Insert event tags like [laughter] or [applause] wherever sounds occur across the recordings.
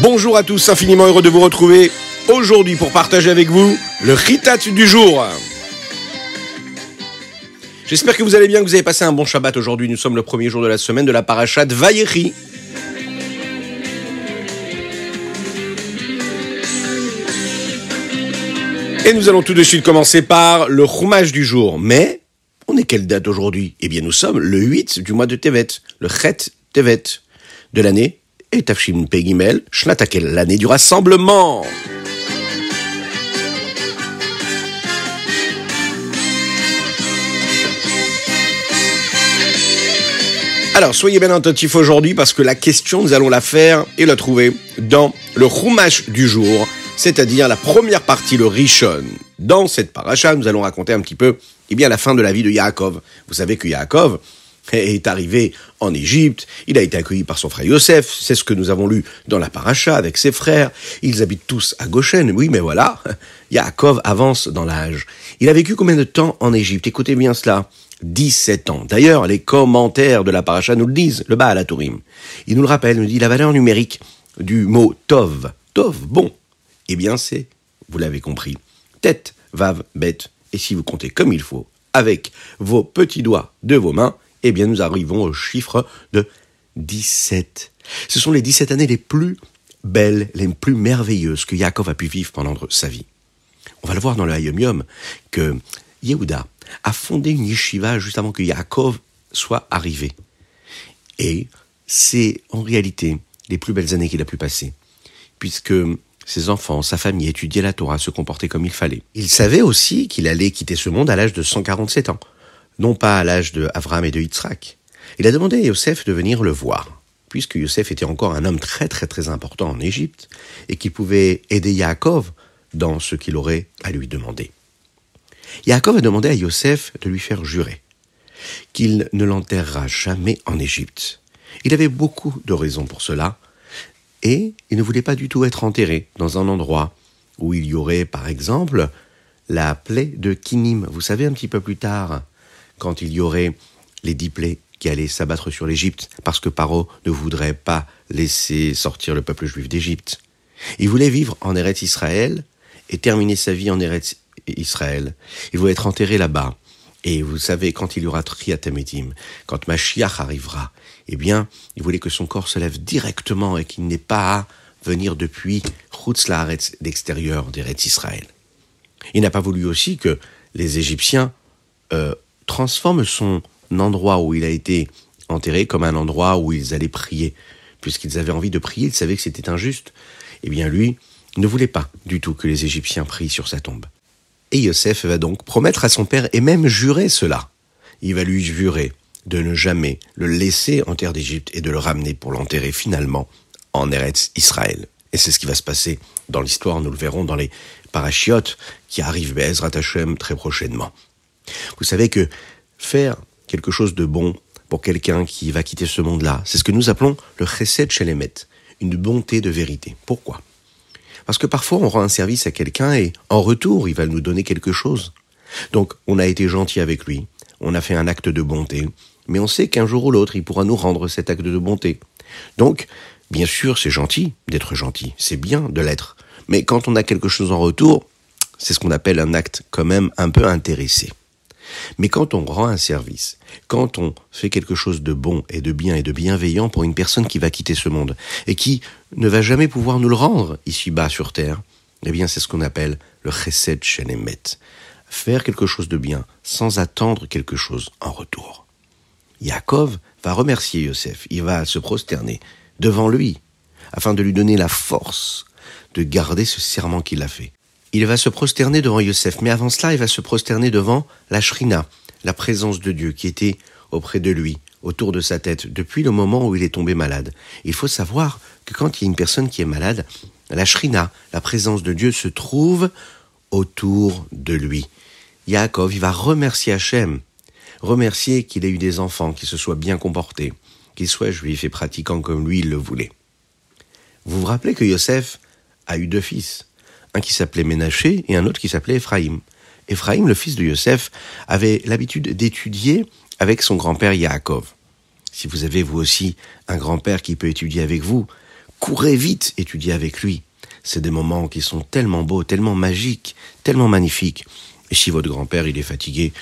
Bonjour à tous, infiniment heureux de vous retrouver aujourd'hui pour partager avec vous le Ritat du jour. J'espère que vous allez bien, que vous avez passé un bon Shabbat aujourd'hui. Nous sommes le premier jour de la semaine de la parachat Vayechi. Et nous allons tout de suite commencer par le roumage du jour. Mais, on est quelle date aujourd'hui? Eh bien, nous sommes le 8 du mois de Tevet, le Chet Tevet de l'année et Tafshim Pegimel, Shnatakel, l'année du rassemblement. Alors, soyez bien attentifs aujourd'hui parce que la question, nous allons la faire et la trouver dans le Chumash du jour, c'est-à-dire la première partie, le Rishon. Dans cette paracha, nous allons raconter un petit peu eh bien, la fin de la vie de Yaakov. Vous savez que Yaakov, est arrivé en Égypte, il a été accueilli par son frère Yosef, c'est ce que nous avons lu dans la paracha avec ses frères, ils habitent tous à Goshen, oui mais voilà, [laughs] Yaakov avance dans l'âge. Il a vécu combien de temps en Égypte? Écoutez bien cela, 17 ans. D'ailleurs, les commentaires de la paracha nous le disent, le bas à la Tourim. Il nous le rappelle, nous dit la valeur numérique du mot tov, tov, bon. Eh bien c'est, vous l'avez compris, tête, vav, bête, et si vous comptez comme il faut, avec vos petits doigts de vos mains, eh bien nous arrivons au chiffre de 17. Ce sont les 17 années les plus belles, les plus merveilleuses que Yaakov a pu vivre pendant sa vie. On va le voir dans le Hayom Yom que Yehuda a fondé une yeshiva juste avant que Yaakov soit arrivé. Et c'est en réalité les plus belles années qu'il a pu passer, puisque ses enfants, sa famille étudiaient la Torah, se comportaient comme il fallait. Il savait aussi qu'il allait quitter ce monde à l'âge de 147 ans non pas à l'âge de Avram et de Yitzhak. Il a demandé à Yosef de venir le voir, puisque Yosef était encore un homme très très très important en Égypte, et qu'il pouvait aider Yaakov dans ce qu'il aurait à lui demander. Yaakov a demandé à Yosef de lui faire jurer qu'il ne l'enterrera jamais en Égypte. Il avait beaucoup de raisons pour cela, et il ne voulait pas du tout être enterré dans un endroit où il y aurait, par exemple, la plaie de Kinim. Vous savez, un petit peu plus tard, quand il y aurait les dix plaies qui allaient s'abattre sur l'Égypte, parce que Paro ne voudrait pas laisser sortir le peuple juif d'Égypte. Il voulait vivre en Eretz Israël et terminer sa vie en Eretz Israël. Il voulait être enterré là-bas. Et vous savez, quand il y aura Triatamedim, quand Mashiach arrivera, eh bien, il voulait que son corps se lève directement et qu'il n'ait pas à venir depuis Chutz l'extérieur d'Eretz Israël. Il n'a pas voulu aussi que les Égyptiens euh, transforme son endroit où il a été enterré comme un endroit où ils allaient prier. Puisqu'ils avaient envie de prier, ils savaient que c'était injuste. Eh bien lui ne voulait pas du tout que les Égyptiens prient sur sa tombe. Et Yosef va donc promettre à son père et même jurer cela. Il va lui jurer de ne jamais le laisser en terre d'Égypte et de le ramener pour l'enterrer finalement en Eretz Israël. Et c'est ce qui va se passer dans l'histoire, nous le verrons dans les parachiotes qui arrivent Bezrat Hashem très prochainement. Vous savez que faire quelque chose de bon pour quelqu'un qui va quitter ce monde-là, c'est ce que nous appelons le chesed shelemet, une bonté de vérité. Pourquoi? Parce que parfois on rend un service à quelqu'un et en retour il va nous donner quelque chose. Donc on a été gentil avec lui, on a fait un acte de bonté, mais on sait qu'un jour ou l'autre il pourra nous rendre cet acte de bonté. Donc, bien sûr, c'est gentil d'être gentil, c'est bien de l'être. Mais quand on a quelque chose en retour, c'est ce qu'on appelle un acte quand même un peu intéressé. Mais quand on rend un service, quand on fait quelque chose de bon et de bien et de bienveillant pour une personne qui va quitter ce monde et qui ne va jamais pouvoir nous le rendre ici-bas sur terre, eh bien c'est ce qu'on appelle le chesed shenemet. Faire quelque chose de bien sans attendre quelque chose en retour. Yaakov va remercier Yosef, il va se prosterner devant lui afin de lui donner la force de garder ce serment qu'il a fait il va se prosterner devant Yosef. Mais avant cela, il va se prosterner devant la Shrina, la présence de Dieu qui était auprès de lui, autour de sa tête, depuis le moment où il est tombé malade. Il faut savoir que quand il y a une personne qui est malade, la Shrina, la présence de Dieu, se trouve autour de lui. Yaakov, il va remercier Hachem, remercier qu'il ait eu des enfants, qu'il se soit bien comporté, qu'il soit juif et pratiquant comme lui il le voulait. Vous vous rappelez que Yosef a eu deux fils? Un qui s'appelait Ménaché et un autre qui s'appelait Ephraïm. Ephraïm, le fils de Yosef, avait l'habitude d'étudier avec son grand-père Yaakov. Si vous avez vous aussi un grand-père qui peut étudier avec vous, courez vite étudier avec lui. C'est des moments qui sont tellement beaux, tellement magiques, tellement magnifiques. Et si votre grand-père, il est fatigué,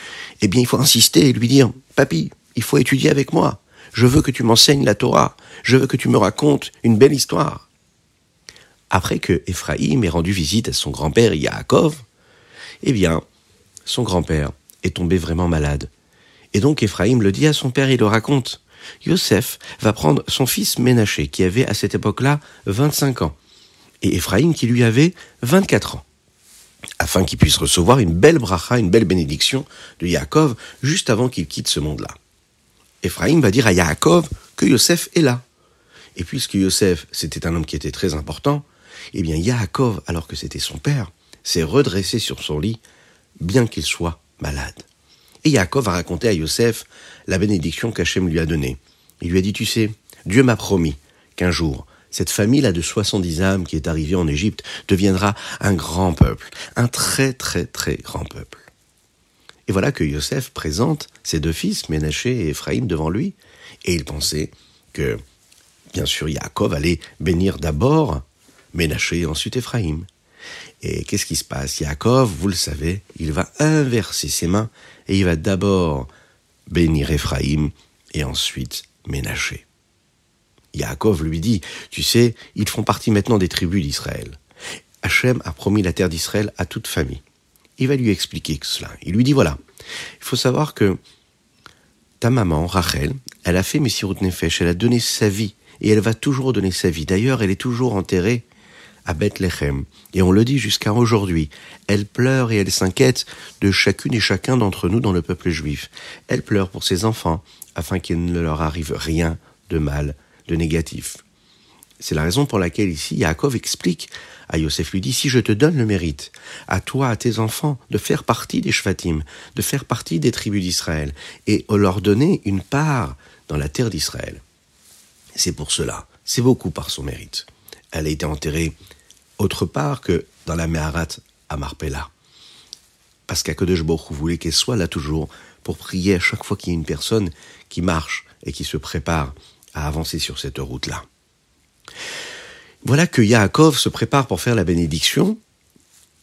eh bien, il faut insister et lui dire, papy, il faut étudier avec moi. Je veux que tu m'enseignes la Torah. Je veux que tu me racontes une belle histoire. Après que Ephraïm ait rendu visite à son grand-père Yaakov, eh bien, son grand-père est tombé vraiment malade. Et donc Ephraïm le dit à son père, il le raconte. Yosef va prendre son fils Ménaché, qui avait à cette époque-là 25 ans, et Ephraïm qui lui avait 24 ans, afin qu'il puisse recevoir une belle bracha, une belle bénédiction de Yaakov juste avant qu'il quitte ce monde-là. Ephraïm va dire à Yaakov que Yosef est là. Et puisque Yosef, c'était un homme qui était très important, eh bien Yaakov, alors que c'était son père, s'est redressé sur son lit, bien qu'il soit malade. Et Yaakov a raconté à Yosef la bénédiction qu'Hachem lui a donnée. Il lui a dit, tu sais, Dieu m'a promis qu'un jour, cette famille-là de 70 âmes qui est arrivée en Égypte deviendra un grand peuple, un très très très grand peuple. Et voilà que Yosef présente ses deux fils, Ménaché et Ephraïm, devant lui, et il pensait que, bien sûr, Yaakov allait bénir d'abord Ménaché et ensuite Ephraïm. Et qu'est-ce qui se passe? Yaakov, vous le savez, il va inverser ses mains et il va d'abord bénir Ephraïm et ensuite Ménaché. Yaakov lui dit, tu sais, ils font partie maintenant des tribus d'Israël. Hachem a promis la terre d'Israël à toute famille. Il va lui expliquer cela. Il lui dit, voilà, il faut savoir que ta maman, Rachel, elle a fait Messirut Nefesh, elle a donné sa vie, et elle va toujours donner sa vie. D'ailleurs, elle est toujours enterrée à Bethléem. Et on le dit jusqu'à aujourd'hui. Elle pleure et elle s'inquiète de chacune et chacun d'entre nous dans le peuple juif. Elle pleure pour ses enfants, afin qu'il ne leur arrive rien de mal, de négatif. C'est la raison pour laquelle ici Yaakov explique à Yosef lui dit si je te donne le mérite à toi à tes enfants de faire partie des Shvatim, de faire partie des tribus d'Israël et leur donner une part dans la terre d'Israël. C'est pour cela, c'est beaucoup par son mérite. Elle a été enterrée autre part que dans la Meharat à Marpella. Parce qu'Akadosh Baruch voulait qu'elle soit là toujours pour prier à chaque fois qu'il y a une personne qui marche et qui se prépare à avancer sur cette route-là. Voilà que Yaakov se prépare pour faire la bénédiction.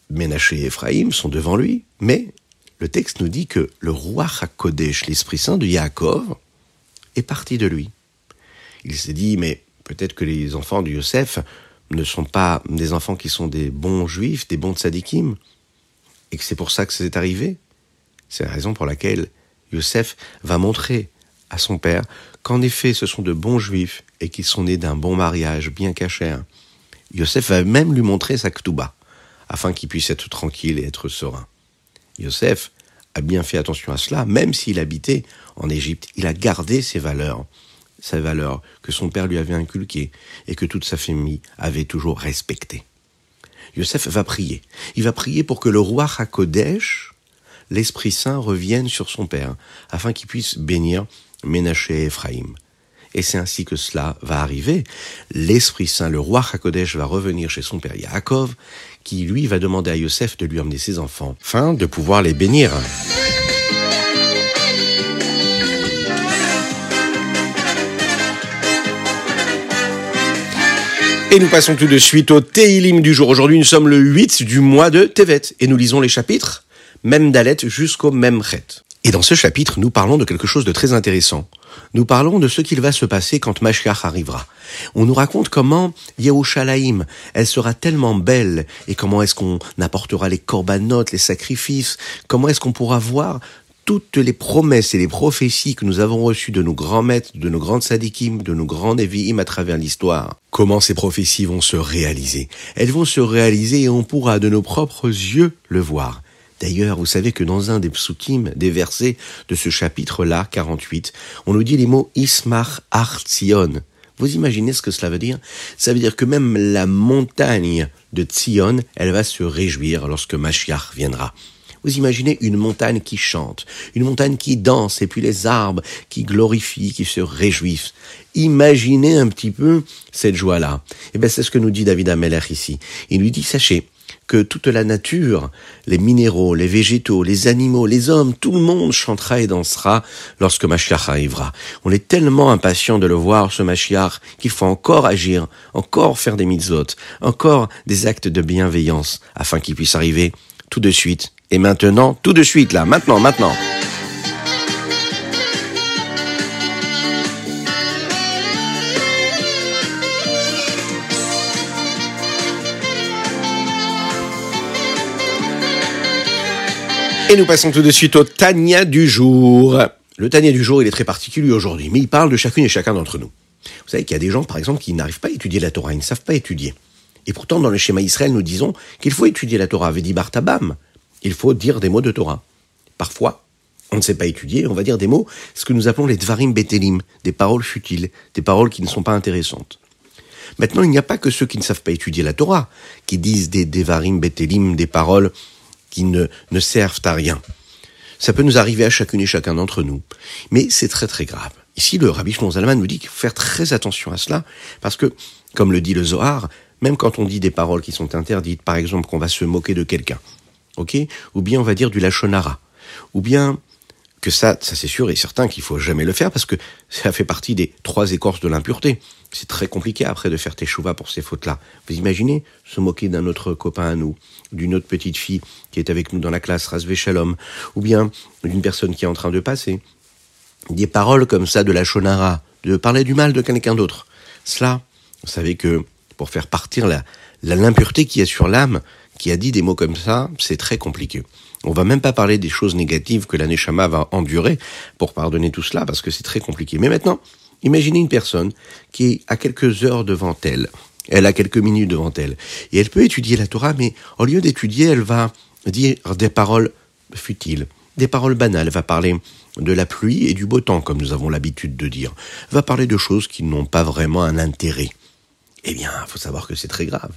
Ménaché et Ephraïm sont devant lui, mais le texte nous dit que le roi HaKodesh, l'Esprit Saint de Yaakov, est parti de lui. Il s'est dit, mais peut-être que les enfants de Yosef ne sont pas des enfants qui sont des bons juifs, des bons tzadikim, et que c'est pour ça que c'est arrivé. C'est la raison pour laquelle Yosef va montrer à son père qu'en effet ce sont de bons juifs et qu'ils sont nés d'un bon mariage bien caché. Yosef va même lui montrer sa ktouba, afin qu'il puisse être tranquille et être serein. Yosef a bien fait attention à cela, même s'il habitait en Égypte, il a gardé ses valeurs sa valeur que son père lui avait inculquée et que toute sa famille avait toujours respectée. Yosef va prier. Il va prier pour que le roi Hakodesh, l'Esprit Saint, revienne sur son père, afin qu'il puisse bénir Ménaché et Ephraïm. Et c'est ainsi que cela va arriver. L'Esprit Saint, le roi Hakodesh, va revenir chez son père Yaakov, qui lui va demander à Yosef de lui emmener ses enfants, afin de pouvoir les bénir. Et nous passons tout de suite au Teilim du jour. Aujourd'hui, nous sommes le 8 du mois de Tevet et nous lisons les chapitres même Dalet jusqu'au même Chet. Et dans ce chapitre, nous parlons de quelque chose de très intéressant. Nous parlons de ce qu'il va se passer quand Mashiach arrivera. On nous raconte comment Yerushalayim, elle sera tellement belle, et comment est-ce qu'on apportera les corbanotes, les sacrifices, comment est-ce qu'on pourra voir toutes les promesses et les prophéties que nous avons reçues de nos grands maîtres, de nos grands sadikim, de nos grands nevi'im à travers l'histoire, comment ces prophéties vont se réaliser? Elles vont se réaliser et on pourra de nos propres yeux le voir. D'ailleurs, vous savez que dans un des psukim, des versets de ce chapitre-là, 48, on nous dit les mots Ismar Artzion. Vous imaginez ce que cela veut dire? Ça veut dire que même la montagne de Tzion, elle va se réjouir lorsque Mashiach viendra. Vous imaginez une montagne qui chante, une montagne qui danse, et puis les arbres qui glorifient, qui se réjouissent. Imaginez un petit peu cette joie-là. Et eh bien, c'est ce que nous dit David Ameller ici. Il lui dit, sachez que toute la nature, les minéraux, les végétaux, les animaux, les hommes, tout le monde chantera et dansera lorsque Mashiach arrivera. On est tellement impatient de le voir, ce Mashiach, qu'il faut encore agir, encore faire des mitzvot, encore des actes de bienveillance, afin qu'il puisse arriver tout de suite. Et maintenant, tout de suite, là, maintenant, maintenant. Et nous passons tout de suite au Tania du jour. Le Tania du jour, il est très particulier aujourd'hui, mais il parle de chacune et chacun d'entre nous. Vous savez qu'il y a des gens, par exemple, qui n'arrivent pas à étudier la Torah, ils ne savent pas étudier. Et pourtant, dans le schéma Israël, nous disons qu'il faut étudier la Torah. Avait dit Bartabam, il faut dire des mots de Torah. Parfois, on ne sait pas étudier, on va dire des mots, ce que nous appelons les Dvarim Betelim, des paroles futiles, des paroles qui ne sont pas intéressantes. Maintenant, il n'y a pas que ceux qui ne savent pas étudier la Torah, qui disent des Devarim Betelim, des paroles qui ne, servent à rien. Ça peut nous arriver à chacune et chacun d'entre nous. Mais c'est très très grave. Ici, le Rabbi Shimon Zalman nous dit qu'il faut faire très attention à cela, parce que, comme le dit le Zohar, même quand on dit des paroles qui sont interdites, par exemple qu'on va se moquer de quelqu'un, ok, ou bien on va dire du lachonara, ou bien que ça, ça c'est sûr et certain qu'il faut jamais le faire parce que ça fait partie des trois écorces de l'impureté. C'est très compliqué après de faire tes chouvas pour ces fautes-là. Vous imaginez se moquer d'un autre copain à nous, d'une autre petite fille qui est avec nous dans la classe, Rasvé Shalom, ou bien d'une personne qui est en train de passer. Des paroles comme ça de la shonara, de parler du mal de quelqu'un d'autre. Cela, vous savez que pour faire partir la, l'impureté qui est sur l'âme, qui a dit des mots comme ça, c'est très compliqué. On va même pas parler des choses négatives que l'aneshama va endurer pour pardonner tout cela, parce que c'est très compliqué. Mais maintenant, imaginez une personne qui a quelques heures devant elle, elle a quelques minutes devant elle, et elle peut étudier la Torah, mais au lieu d'étudier, elle va dire des paroles futiles, des paroles banales, elle va parler de la pluie et du beau temps, comme nous avons l'habitude de dire, elle va parler de choses qui n'ont pas vraiment un intérêt. Eh bien, il faut savoir que c'est très grave.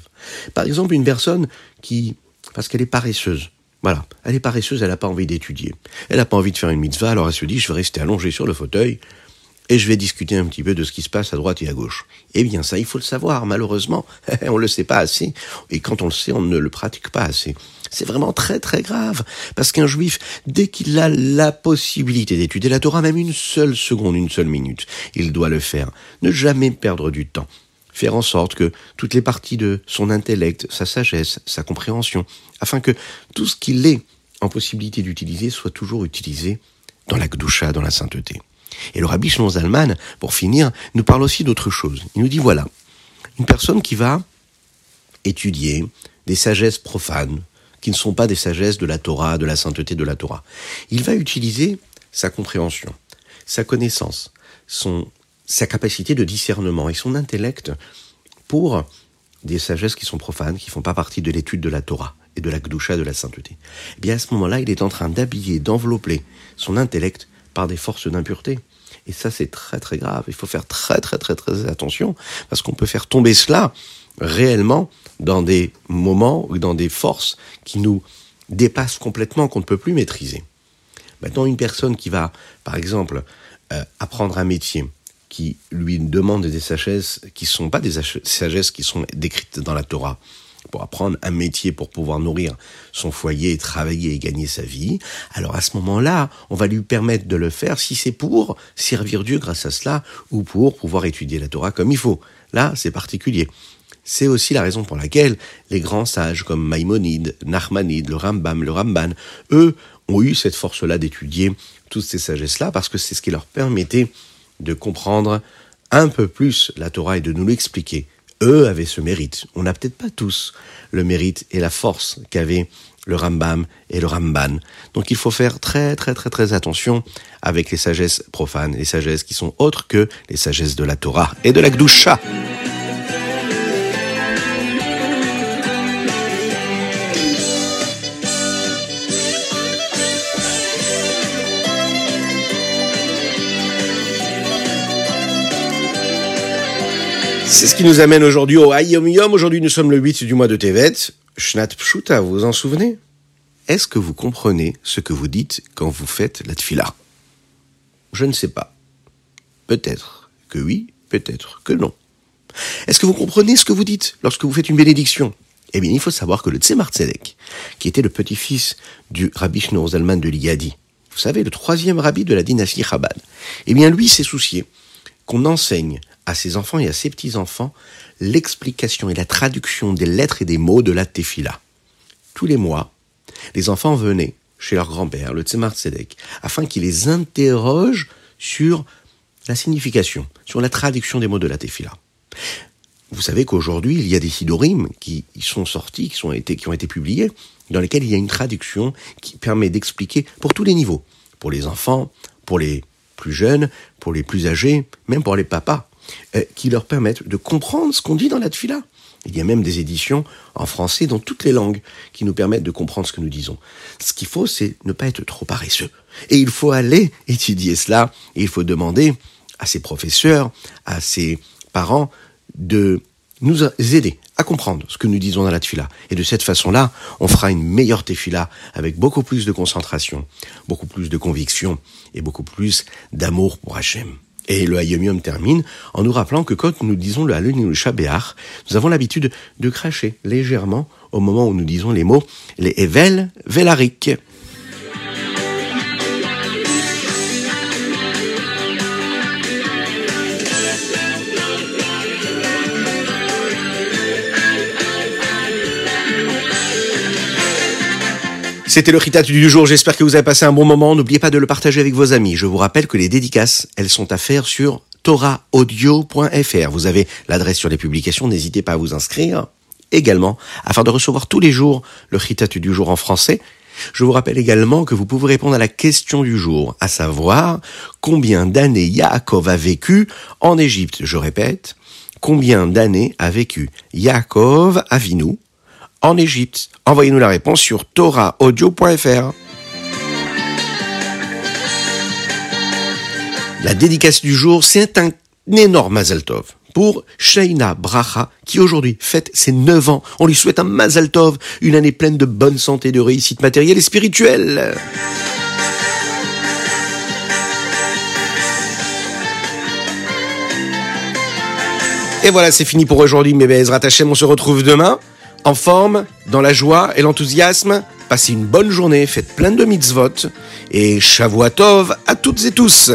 Par exemple, une personne qui, parce qu'elle est paresseuse, voilà, elle est paresseuse, elle n'a pas envie d'étudier. Elle n'a pas envie de faire une mitzvah, alors elle se dit, je vais rester allongée sur le fauteuil et je vais discuter un petit peu de ce qui se passe à droite et à gauche. Eh bien, ça, il faut le savoir, malheureusement. [laughs] on ne le sait pas assez. Et quand on le sait, on ne le pratique pas assez. C'est vraiment très très grave. Parce qu'un juif, dès qu'il a la possibilité d'étudier la Torah, même une seule seconde, une seule minute, il doit le faire. Ne jamais perdre du temps faire en sorte que toutes les parties de son intellect, sa sagesse, sa compréhension, afin que tout ce qu'il est en possibilité d'utiliser soit toujours utilisé dans la Gdusha, dans la sainteté. Et le rabbi Zalman, pour finir, nous parle aussi d'autre chose. Il nous dit voilà, une personne qui va étudier des sagesses profanes, qui ne sont pas des sagesses de la Torah, de la sainteté de la Torah. Il va utiliser sa compréhension, sa connaissance, son sa capacité de discernement et son intellect pour des sagesses qui sont profanes, qui font pas partie de l'étude de la Torah et de la Gdusha, de la sainteté. Eh bien, à ce moment-là, il est en train d'habiller, d'envelopper son intellect par des forces d'impureté. Et ça, c'est très très grave. Il faut faire très très très très attention parce qu'on peut faire tomber cela réellement dans des moments ou dans des forces qui nous dépassent complètement, qu'on ne peut plus maîtriser. Maintenant, une personne qui va, par exemple, euh, apprendre un métier, qui lui demande des sagesses qui ne sont pas des sagesses qui sont décrites dans la Torah pour apprendre un métier pour pouvoir nourrir son foyer, travailler et gagner sa vie, alors à ce moment-là, on va lui permettre de le faire si c'est pour servir Dieu grâce à cela ou pour pouvoir étudier la Torah comme il faut. Là, c'est particulier. C'est aussi la raison pour laquelle les grands sages comme Maïmonide, Nachmanide, le Rambam, le Ramban, eux, ont eu cette force-là d'étudier toutes ces sagesses-là parce que c'est ce qui leur permettait de comprendre un peu plus la Torah et de nous l'expliquer. Eux avaient ce mérite. On n'a peut-être pas tous le mérite et la force qu'avaient le Rambam et le Ramban. Donc il faut faire très très très très attention avec les sagesses profanes, les sagesses qui sont autres que les sagesses de la Torah et de la Gdusha. C'est ce qui nous amène aujourd'hui au Hayom Yom. Aujourd'hui, nous sommes le 8 du mois de Tevet. Shnat Pshuta, vous en souvenez? Est-ce que vous comprenez ce que vous dites quand vous faites la tfila Je ne sais pas. Peut-être que oui, peut-être que non. Est-ce que vous comprenez ce que vous dites lorsque vous faites une bénédiction? Eh bien, il faut savoir que le Tzemar Tzedek, qui était le petit-fils du rabbi Shneur Zalman de Ligadi, vous savez, le troisième rabbi de la dynastie Chabad, eh bien, lui s'est soucié qu'on enseigne à ses enfants et à ses petits-enfants l'explication et la traduction des lettres et des mots de la Tefila. Tous les mois, les enfants venaient chez leur grand-père, le Tzemar Tzedek, afin qu'il les interroge sur la signification, sur la traduction des mots de la Tefila. Vous savez qu'aujourd'hui, il y a des sidorim qui sont sortis, qui, qui ont été publiés, dans lesquels il y a une traduction qui permet d'expliquer pour tous les niveaux, pour les enfants, pour les plus jeunes, pour les plus âgés, même pour les papas, euh, qui leur permettent de comprendre ce qu'on dit dans la tefila. Il y a même des éditions en français dans toutes les langues qui nous permettent de comprendre ce que nous disons. Ce qu'il faut, c'est ne pas être trop paresseux. Et il faut aller étudier cela, et il faut demander à ses professeurs, à ses parents, de nous aider à comprendre ce que nous disons dans la tefila. Et de cette façon-là, on fera une meilleure tefila avec beaucoup plus de concentration, beaucoup plus de conviction et beaucoup plus d'amour pour Hachem. Et le Hayomium termine en nous rappelant que quand nous disons le Halun ou le Shabéach, nous avons l'habitude de cracher légèrement au moment où nous disons les mots les Evel Velarik. C'était le Ritat du jour, j'espère que vous avez passé un bon moment. N'oubliez pas de le partager avec vos amis. Je vous rappelle que les dédicaces, elles sont à faire sur toraaudio.fr. Vous avez l'adresse sur les publications, n'hésitez pas à vous inscrire. Également, afin de recevoir tous les jours le Ritat du jour en français, je vous rappelle également que vous pouvez répondre à la question du jour, à savoir combien d'années Yaakov a vécu en Égypte? Je répète, combien d'années a vécu Yaakov Avinu en Égypte Envoyez-nous la réponse sur toraaudio.fr. La dédicace du jour, c'est un énorme Mazel Tov pour Shaina Bracha, qui aujourd'hui fête ses 9 ans. On lui souhaite un Mazel Tov, une année pleine de bonne santé, de réussite matérielle et spirituelle. Et voilà, c'est fini pour aujourd'hui, mes belles Hashem. On se retrouve demain en forme, dans la joie et l'enthousiasme. Passez une bonne journée, faites plein de mitzvot et Shavuatov à toutes et tous.